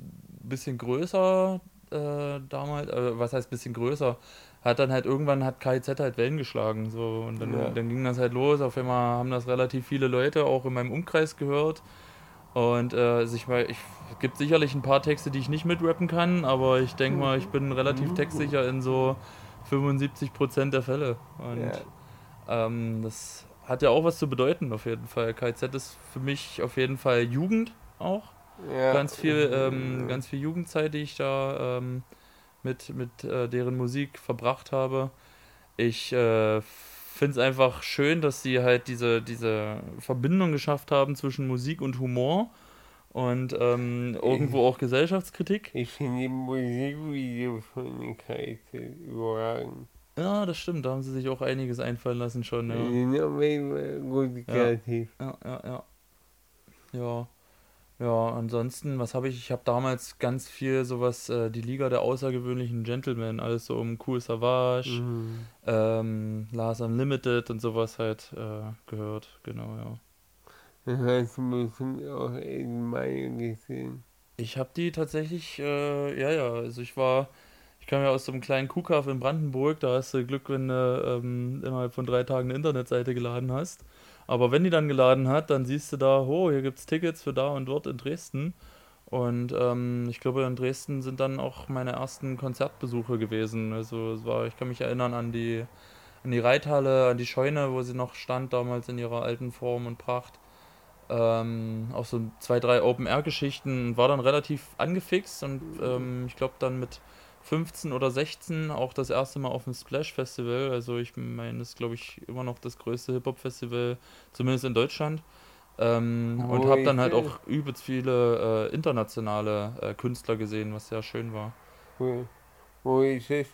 bisschen größer äh, damals, äh, was heißt bisschen größer? Hat dann halt irgendwann hat KIZ halt Wellen geschlagen, so und dann, Ja. dann ging das halt los. Auf einmal haben das relativ viele Leute auch in meinem Umkreis gehört. Und äh, sich mal, ich, es gibt sicherlich ein paar Texte, die ich nicht mitrappen kann, aber ich denke mal, ich bin relativ textsicher in so 75% der Fälle. Und Ja. ähm, das hat ja auch was zu bedeuten, auf jeden Fall. KZ ist für mich auf jeden Fall Jugend auch. Ja. Ganz viel, ähm, ganz viel Jugendzeit, die ich da ähm, mit, mit äh, deren Musik verbracht habe. Ich äh, finde es einfach schön, dass sie halt diese, diese Verbindung geschafft haben zwischen Musik und Humor und ähm, irgendwo auch Gesellschaftskritik. Ich finde die Musikvideos von KZ überragend. Ja, das stimmt, da haben sie sich auch einiges einfallen lassen schon. Ja. Die sind auf jeden Fall gut kreativ. Ja, ja, ja. Ja. Ja, ansonsten, was habe ich? Ich habe damals ganz viel sowas, äh, die Liga der außergewöhnlichen Gentlemen, alles so um Cool Savage, Mhm. ähm, Lars Unlimited und sowas halt äh, gehört, genau, ja. Das hast du bestimmt auch in Mayo gesehen. Ich habe die tatsächlich, äh, ja, ja, also ich war, ich kam ja aus so einem kleinen Kuhkaff in Brandenburg, da hast du Glück, wenn du ähm, innerhalb von drei Tagen eine Internetseite geladen hast. Aber wenn die dann geladen hat, dann siehst du da, oh, hier gibt's Tickets für da und dort in Dresden. Und ähm, ich glaube, in Dresden sind dann auch meine ersten Konzertbesuche gewesen. Also es war, ich kann mich erinnern an die, an die Reithalle, an die Scheune, wo sie noch stand, damals in ihrer alten Form und Pracht. Ähm, auch so zwei, drei Open-Air-Geschichten, war dann relativ angefixt und ähm, ich glaube dann mit 15 oder 16 auch das erste Mal auf dem Splash Festival. Also ich meine, das ist glaube ich immer noch das größte Hip-Hop-Festival, zumindest in Deutschland. Ähm, und Wo habe dann halt auch übelst viele äh, internationale äh, Künstler gesehen, was sehr schön war. Wo, wo ist?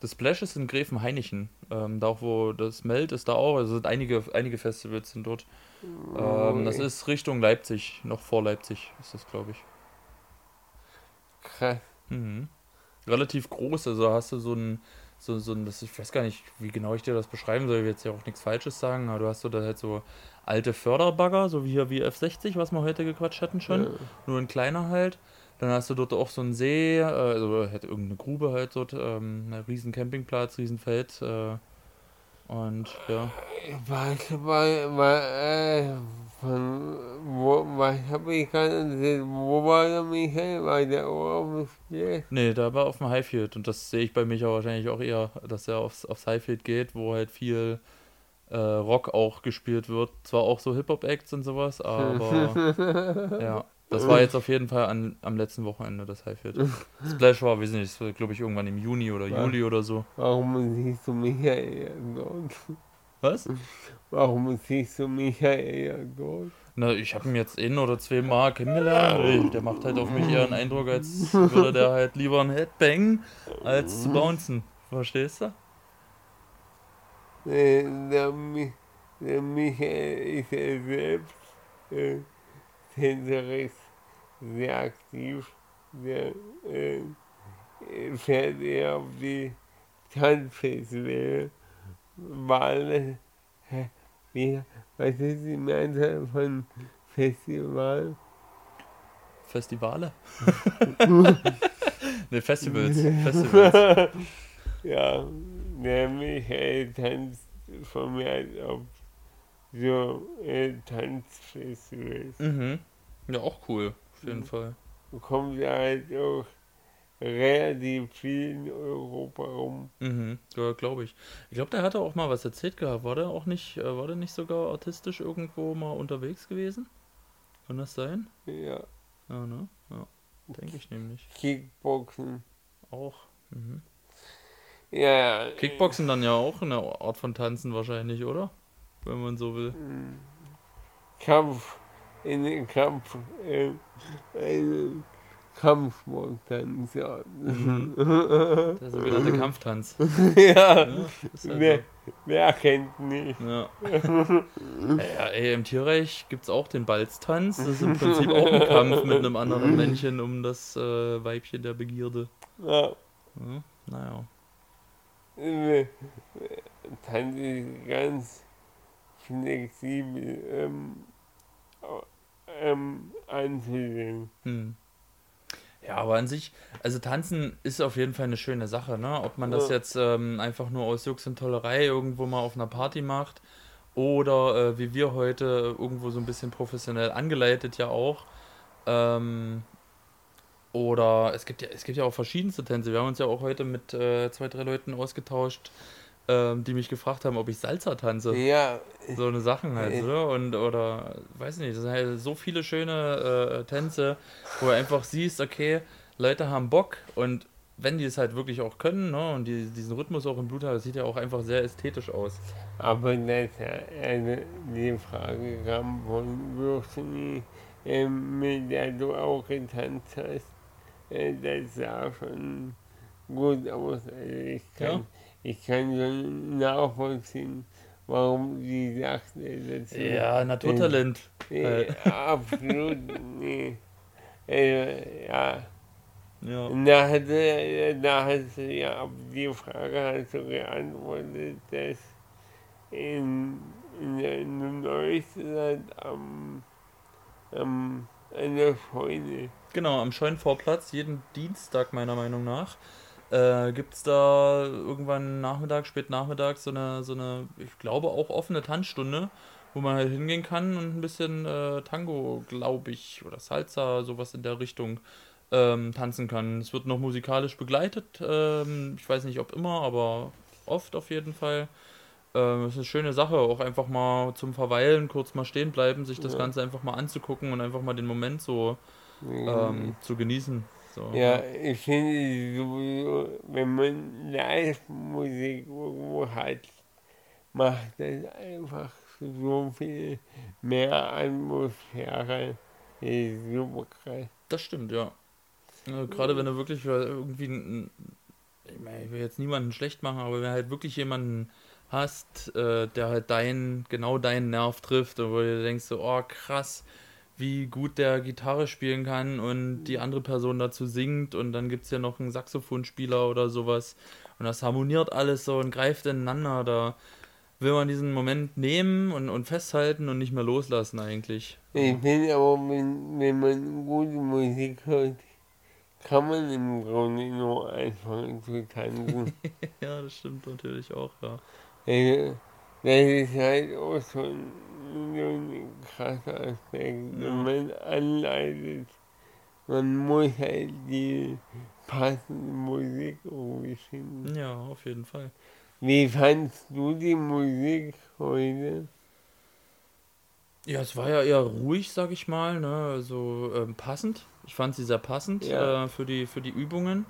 Das Splash ist in Gräfenhainichen. Ähm, da auch, wo das Meld ist da auch. Also sind einige, einige Festivals sind dort. Ähm, das ist Richtung Leipzig, noch vor Leipzig ist das, glaube ich. krass. Mhm. Relativ groß, also hast du so ein, so, so ein, das, ich weiß gar nicht, wie genau ich dir das beschreiben soll, ich will jetzt ja auch nichts Falsches sagen, aber du hast so da halt so alte Förderbagger, so wie hier wie F60, was wir heute gequatscht hatten schon, Ja. nur ein kleiner halt. Dann hast du dort auch so einen See, äh, also halt irgendeine Grube halt dort, ähm, ein riesen Campingplatz, riesen Feld, äh, und ja. Was war, war äh, was habe ich gesehen? Wo war der Michael? War der auf dem? Nee, da war auf dem Highfield und das sehe ich bei Micha wahrscheinlich auch eher, dass er aufs, aufs Highfield geht, wo halt viel äh, Rock auch gespielt wird. Zwar auch so Hip-Hop-Acts und sowas, aber [LAUGHS] ja. Das war jetzt auf jeden Fall an, am letzten Wochenende das Highfield. Splash war, weiß nicht, glaube ich, irgendwann im Juni oder Juli oder so. Warum siehst du Michael dort? Was? Warum siehst du Michael dort? Na, ich habe ihn jetzt ein oder zwei Mal kennengelernt. Der macht halt auf mich eher einen Eindruck, als würde der halt lieber ein Headbang als zu bouncen. Verstehst du? Äh, der, der Michael ist ja selbst äh, tänzerisch sehr aktiv. Der äh, fährt eher auf die Tanzfestival. Wale. Wie, was ist die Mehrzahl von Festival? Festivale? [LAUGHS] ne, Festivals. Festivals. [LAUGHS] ja, der Michael tanzt vermehrt auf so äh, Tanzfestivals. Mhm. Ja, auch cool, auf jeden Mhm. Fall. Kommt ja halt auch relativ viel in Europa rum. Mhm, ja, glaube ich. Ich glaube, der hatte auch mal was erzählt gehabt. War der auch nicht, äh, war der nicht sogar artistisch irgendwo mal unterwegs gewesen? Kann das sein? Ja, Ja, ne? Ja, denke ich nämlich. Kickboxen. Auch. Mhm. Ja, Kickboxen dann ja auch eine Art von Tanzen wahrscheinlich, oder? Wenn man so will. Kampf, in den Kampf, äh, eine Kampfsport-Tanz, ja. Der sogenannte Kampftanz. [LAUGHS] ja, Ja, halt wer, wer kennt nicht? so. [LAUGHS] ja. ja, ey, im Tierreich gibt es auch den Balztanz. Das ist im Prinzip auch ein Kampf mit einem anderen [LAUGHS] Männchen um das äh, Weibchen der Begierde. Ja, Ja, naja. äh, Tanz ist ganz flexibel ähm, ähm, anzusehen. Hm. Ja, aber an sich, also tanzen ist auf jeden Fall eine schöne Sache, ne? Ob man das Ja. jetzt ähm, einfach nur aus Jux und Tollerei irgendwo mal auf einer Party macht oder äh, wie wir heute irgendwo so ein bisschen professionell angeleitet ja auch. Ähm, oder es gibt ja, es gibt ja auch verschiedenste Tänze. Wir haben uns ja auch heute mit äh, zwei, drei Leuten ausgetauscht, ähm, die mich gefragt haben, ob ich Salsa tanze. Ja, So eine Sachen halt, Äh. oder? Und, oder, weiß nicht, das sind halt so viele schöne äh, Tänze, wo du einfach siehst, okay, Leute haben Bock und wenn die es halt wirklich auch können, ne, und die, diesen Rhythmus auch im Blut haben, das sieht ja auch einfach sehr ästhetisch aus. aber das ist ja eine, die Frage kam von Würstchen, ähm, mit der du auch getanzt hast. Äh, das sah schon gut aus. Also ich kann, Ja. Ich kann schon nachvollziehen, warum die sagte dazu. Ja, Naturtalent. Nee, absolut, nee. Äh, ja, Ja. da hatte, da hast du ja auf die Frage hast du geantwortet, dass in, in, der- in Neuseeland am, am, an der Scheune, Genau, am Scheunenvorplatz, jeden Dienstag meiner Meinung nach, äh, gibt es da irgendwann Nachmittag, spät nachmittags so eine, so eine, ich glaube auch offene Tanzstunde, wo man halt hingehen kann und ein bisschen äh, Tango, glaube ich, oder Salsa, sowas in der Richtung ähm, tanzen kann. Es wird noch musikalisch begleitet, ähm, ich weiß nicht ob immer, aber oft auf jeden Fall. Ähm, es ist eine schöne Sache, auch einfach mal zum Verweilen, kurz mal stehen bleiben, sich das Ja. Ganze einfach mal anzugucken und einfach mal den Moment so ähm, zu genießen. So. Ja, ich finde sowieso, wenn man Live-Musik irgendwo hat, macht das einfach so viel mehr Atmosphäre. Das ist super krass. Das stimmt, ja. Äh, Gerade wenn du wirklich irgendwie, ein- ich, meine, ich will jetzt niemanden schlecht machen, aber wenn du halt wirklich jemanden hast, äh, der halt dein, genau deinen Nerv trifft und wo du denkst so, oh krass, wie gut der Gitarre spielen kann und die andere Person dazu singt und dann gibt es ja noch einen Saxophonspieler oder sowas und das harmoniert alles so und greift ineinander, da will man diesen Moment nehmen und, und festhalten und nicht mehr loslassen eigentlich. Ich finde aber, wenn, wenn man gute Musik hört, kann man im Grunde nur anfangen zu tanzen. [LAUGHS] Ja, das stimmt natürlich auch, ja. Also, das ist halt auch so ein, so ein krasser Aspekt. Ja. Wenn man anleitet, man muss halt die passende Musik irgendwie finden. Ja, auf jeden Fall. Wie fandst du die Musik heute? Ja, es war ja eher ruhig, sag ich mal, ne? Also ähm, passend. Ich fand sie sehr passend Ja. äh, für, die, für die Übungen.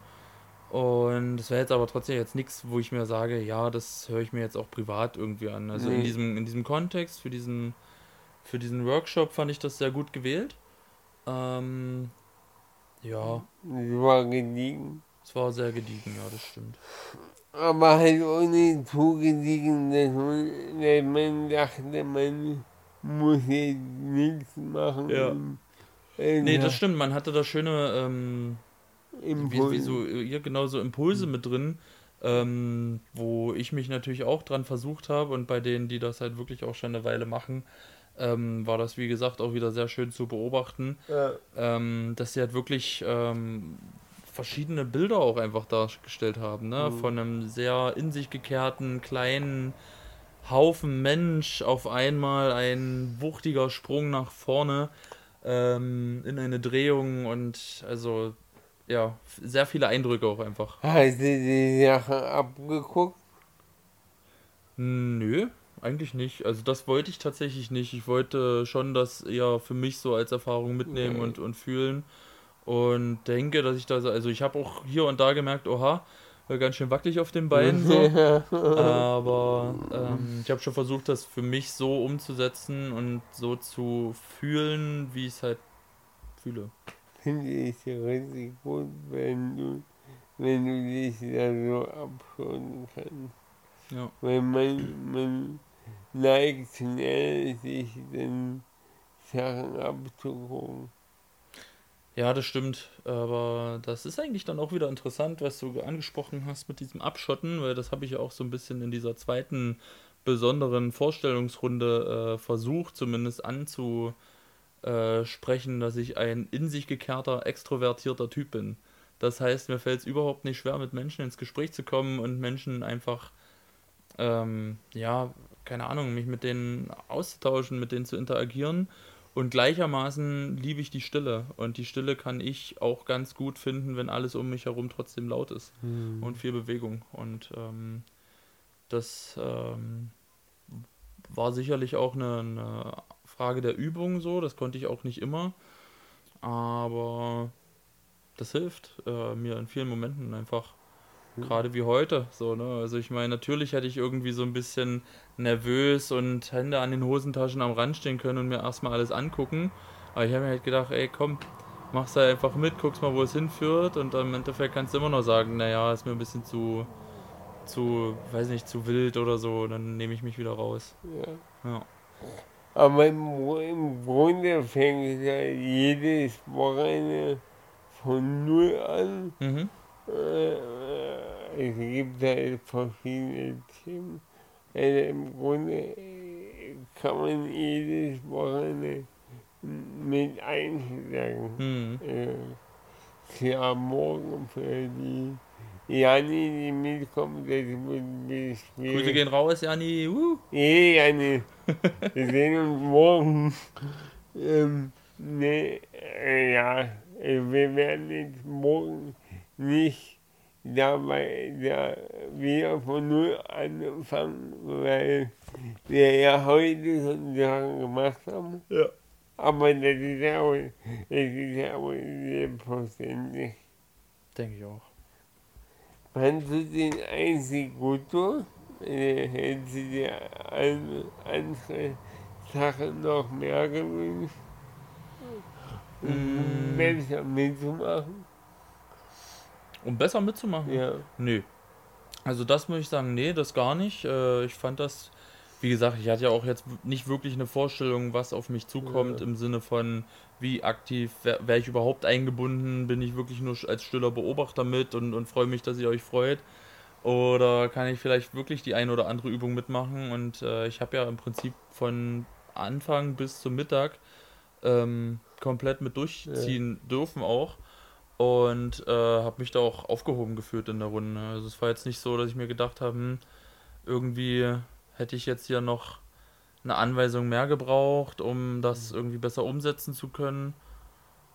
Und es wäre jetzt aber trotzdem jetzt nichts, wo ich mir sage, ja, das höre ich mir jetzt auch privat irgendwie an. Also in Nee. diesem, in diesem Kontext, für diesen, für diesen Workshop fand ich das sehr gut gewählt. Ähm, ja, Das war gediegen. es war sehr gediegen, ja, das stimmt. Aber halt ohne zu gediegen, dass man, man dachte, man muss jetzt nichts machen. Ja. und, Nee, äh, das stimmt, man hatte da schöne, ähm, wie, Impulse. wie so, ja, genau so Impulse mit drin, ähm, wo ich mich natürlich auch dran versucht habe und bei denen, die das halt wirklich auch schon eine Weile machen, ähm, war das wie gesagt auch wieder sehr schön zu beobachten, Ja. ähm, dass sie halt wirklich ähm, verschiedene Bilder auch einfach dargestellt haben, ne? Mhm. Von einem sehr in sich gekehrten kleinen Haufen Mensch auf einmal ein wuchtiger Sprung nach vorne ähm, in eine Drehung und also ja, sehr viele Eindrücke auch einfach. Hast du die Sache abgeguckt? Nö, eigentlich nicht. Also das wollte ich tatsächlich nicht. Ich wollte schon das eher für mich so als Erfahrung mitnehmen Nee. und, und fühlen. Und denke, dass ich da so, also ich habe auch hier und da gemerkt, oha, ganz schön wackelig auf den Beinen so. [LAUGHS] Aber ähm, ich habe schon versucht, das für mich so umzusetzen und so zu fühlen, wie ich es halt fühle. [LAUGHS] Finde ich richtig gut, wenn du, wenn du dich da so abschotten kannst. Ja. Weil man, man neigt schnell, sich dann Sachen abzugucken. Ja, das stimmt. Aber das ist eigentlich dann auch wieder interessant, was du angesprochen hast mit diesem Abschotten, weil das habe ich ja auch so ein bisschen in dieser zweiten besonderen Vorstellungsrunde äh, versucht, zumindest anzusprechen, dass ich ein in sich gekehrter, extrovertierter Typ bin. Das heißt, mir fällt es überhaupt nicht schwer, mit Menschen ins Gespräch zu kommen und Menschen einfach, ähm, ja, keine Ahnung, mich mit denen auszutauschen, mit denen zu interagieren. Und gleichermaßen liebe ich die Stille. Und die Stille kann ich auch ganz gut finden, wenn alles um mich herum trotzdem laut ist und viel Bewegung. Und ähm, das ähm, war sicherlich auch eine, eine Frage der Übung so. Das konnte ich auch nicht immer. Aber das hilft äh, mir in vielen Momenten einfach. Gerade wie heute, so, ne? Also ich meine, natürlich hätte ich irgendwie so ein bisschen nervös und Hände an den Hosentaschen am Rand stehen können und mir erstmal alles angucken. Aber ich habe mir halt gedacht, ey, komm, mach's da einfach mit, guck's mal, wo es hinführt und im Endeffekt kannst du immer noch sagen, naja, ist mir ein bisschen zu, zu, weiß nicht, zu wild oder so, dann nehme ich mich wieder raus. Ja. Ja. Aber im, im Grunde fängt ja jedes Wochenende von Null an. Mhm. Äh, es gibt halt verschiedene Themen. Also im Grunde kann man jedes Wochenende mit einsteigen. Mhm. Äh, klar, morgen für die Jani, die mitkommt, das wird ein bisschen Grüße schwierig. gehen raus, Jani. Uh. Nee, Jani, wir sehen uns morgen. Ähm, nee, äh, ja, äh, wir werden jetzt morgen nicht dabei da wieder von null anfangen, weil wir ja heute schon Sachen gemacht haben. Ja. Aber das ist ja auch, das ist ja auch selbstverständlich. Denke ich auch. Fandst du den einzig gut so? Du dir an, andere Sachen noch mehr gewünscht? Um Mm. besser mitzumachen? Um besser mitzumachen? Ja. Nö. Also das muss ich sagen, nee, das gar nicht. Äh, Ich fand das, wie gesagt, ich hatte ja auch jetzt nicht wirklich eine Vorstellung, was auf mich zukommt, Ja. im Sinne von, wie aktiv wäre ich überhaupt eingebunden, bin ich wirklich nur als stiller Beobachter mit und, und freue mich, dass ihr euch freut. Oder kann ich vielleicht wirklich die eine oder andere Übung mitmachen? Und äh, ich habe ja im Prinzip von Anfang bis zum Mittag ähm, komplett mit durchziehen dürfen auch. Und äh, habe mich da auch aufgehoben gefühlt in der Runde. Also es war jetzt nicht so, dass ich mir gedacht habe, hm, irgendwie hätte ich jetzt hier noch eine Anweisung mehr gebraucht, um das irgendwie besser umsetzen zu können.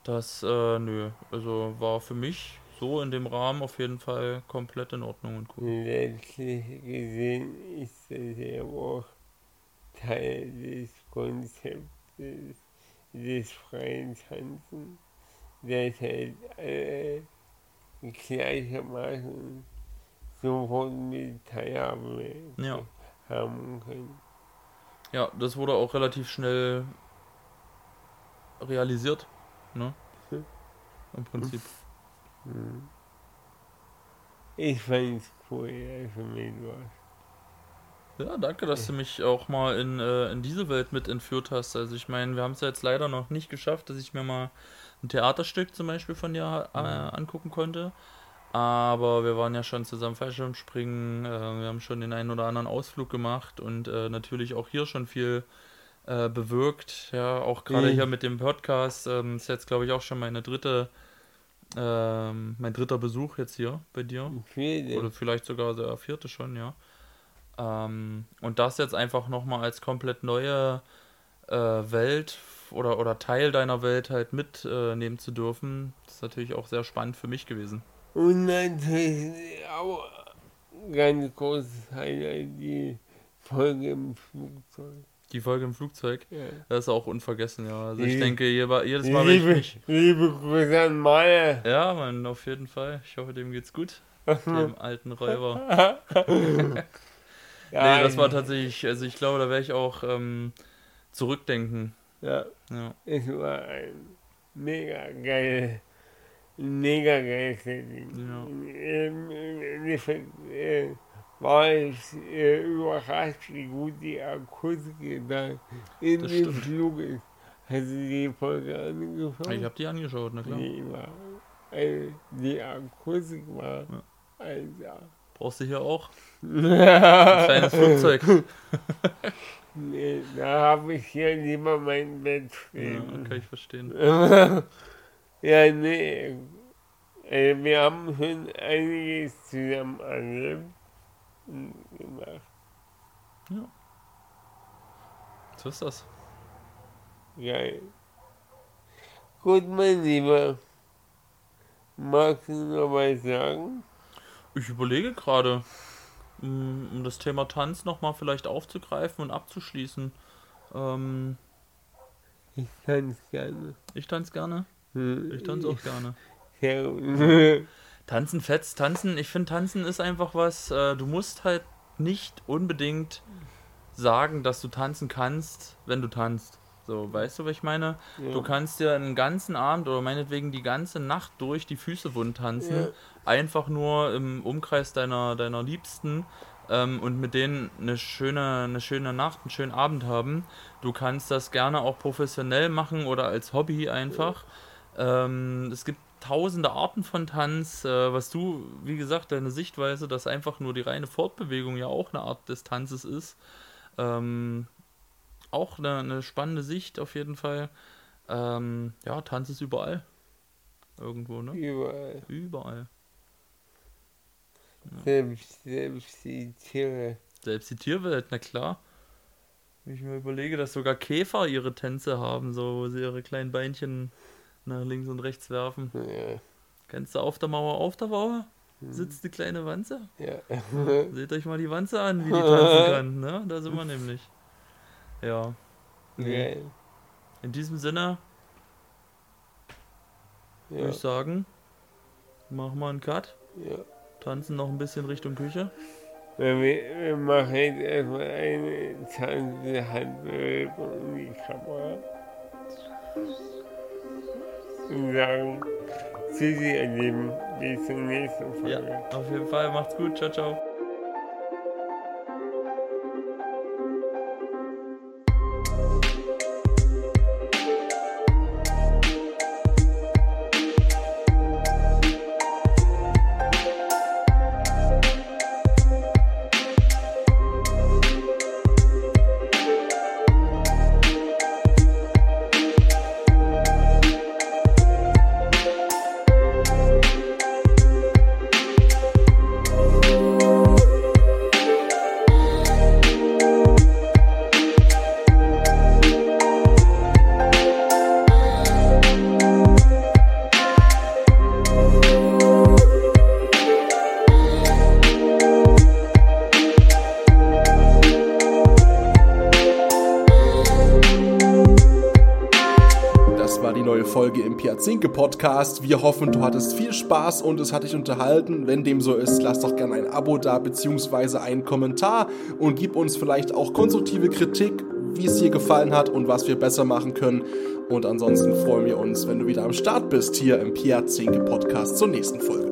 Das, äh, nö, also war für mich so in dem Rahmen auf jeden Fall komplett in Ordnung und cool. Letztlich gesehen ist das ja auch Teil des Konzeptes des freien Tanzen, das halt äh, gleichermaßen sofort mit Teilhabe Ja. haben können. Ja, das wurde auch relativ schnell realisiert. Ne? Hm. Im Prinzip. Hm. Ich fand's cool, also mit was. Ja, danke, dass du mich auch mal in, äh, in diese Welt mit entführt hast. Also ich meine, wir haben es ja jetzt leider noch nicht geschafft, dass ich mir mal ein Theaterstück zum Beispiel von dir äh, angucken konnte. Aber wir waren ja schon zusammen Fallschirmspringen, äh, wir haben schon den einen oder anderen Ausflug gemacht und äh, natürlich auch hier schon viel äh, bewirkt. Ja, auch gerade Mhm. hier mit dem Podcast ähm, ist jetzt, glaube ich, auch schon meine dritte, ähm, mein dritter Besuch jetzt hier bei dir. Viele. Oder vielleicht sogar der vierte schon, ja. Ähm, und das jetzt einfach nochmal als komplett neue äh, Welt oder, oder Teil deiner Welt halt mitnehmen zu dürfen, ist natürlich auch sehr spannend für mich gewesen. Und natürlich auch ganz großes Highlight die Folge im Flugzeug. Die Folge im Flugzeug, Ja. das ist auch unvergessen, ja. Also ich Liebe- denke, jedes Mal, wenn ich Liebe, liebe Grüße an Maya. Ja, man, auf jeden Fall. Ich hoffe, dem geht's gut. [LAUGHS] Dem alten Räuber. Ja, [LAUGHS] Nee, das war tatsächlich, also ich glaube, da werde ich auch ähm, zurückdenken. Ja, Ja. es war ein mega geil, mega Setting. Ja. Ähm, war ich äh, überrascht, wie gut die Akustik da in Das dem stimmt. Flug ist. Hast du die Folge angeschaut? Ich habe die angeschaut, na klar. Die war, äh, die Akustik war, Ja. Alter. Brauchst du hier auch? [LAUGHS] Ein kleines Flugzeug. [LAUGHS] Nee, da habe ich hier lieber mein Bett Ja, stehen. kann ich verstehen. [LAUGHS] ja, nee. Äh, wir haben schon einiges zusammen erlebt gemacht. So ist das. Geil. Gut, mein Lieber. Magst du noch was sagen? Ich überlege gerade, um, das Thema Tanz nochmal vielleicht aufzugreifen und abzuschließen. Ähm, Ich kann es gerne. ich tanze gerne. Ich tanze auch [LAUGHS] gerne. Gut. Tanzen fetzt, tanzen. Ich finde, tanzen ist einfach was, äh, du musst halt nicht unbedingt sagen, dass du tanzen kannst, wenn du tanzt. So, weißt du, was ich meine? Ja. Du kannst dir einen ganzen Abend oder meinetwegen die ganze Nacht durch die Füße wund tanzen. Ja. Einfach nur im Umkreis deiner, deiner Liebsten ähm, und mit denen eine schöne, eine schöne Nacht, einen schönen Abend haben. Du kannst das gerne auch professionell machen oder als Hobby einfach. Ähm, es gibt tausende Arten von Tanz, äh, was du, wie gesagt, deine Sichtweise, dass einfach nur die reine Fortbewegung ja auch eine Art des Tanzes ist. Ähm, auch eine, eine spannende Sicht auf jeden Fall. Ähm, ja, Tanz ist überall. Irgendwo, ne? Überall. Überall. Selbst, selbst die Tiere. Selbst die Tierwelt, na klar. Wenn ich mir überlege, dass sogar Käfer ihre Tänze haben, so wo sie ihre kleinen Beinchen nach links und rechts werfen. Ja. Kennst du auf der Mauer, auf der Mauer? Sitzt die kleine Wanze? ja. [LAUGHS] Seht euch mal die Wanze an, wie die [LAUGHS] tanzen kann, ne? Da sind wir nämlich. Ja. Geil. In diesem Sinne würde Ja. ich sagen, machen wir einen Cut, ja. tanzen noch ein bisschen Richtung Küche. Wir, wir machen jetzt erstmal eine tanzende Handbewegung in die Kamera. Und sagen, Tschüssi, ihr Lieben, bis zur nächsten Folge. Ja, auf jeden Fall, macht's gut, ciao, ciao. Podcast. Wir hoffen, du hattest viel Spaß und es hat dich unterhalten. Wenn dem so ist, lass doch gerne ein Abo da beziehungsweise einen Kommentar und gib uns vielleicht auch konstruktive Kritik, wie es dir gefallen hat und was wir besser machen können. Und ansonsten freuen wir uns, wenn du wieder am Start bist hier im Piazinke Podcast zur nächsten Folge.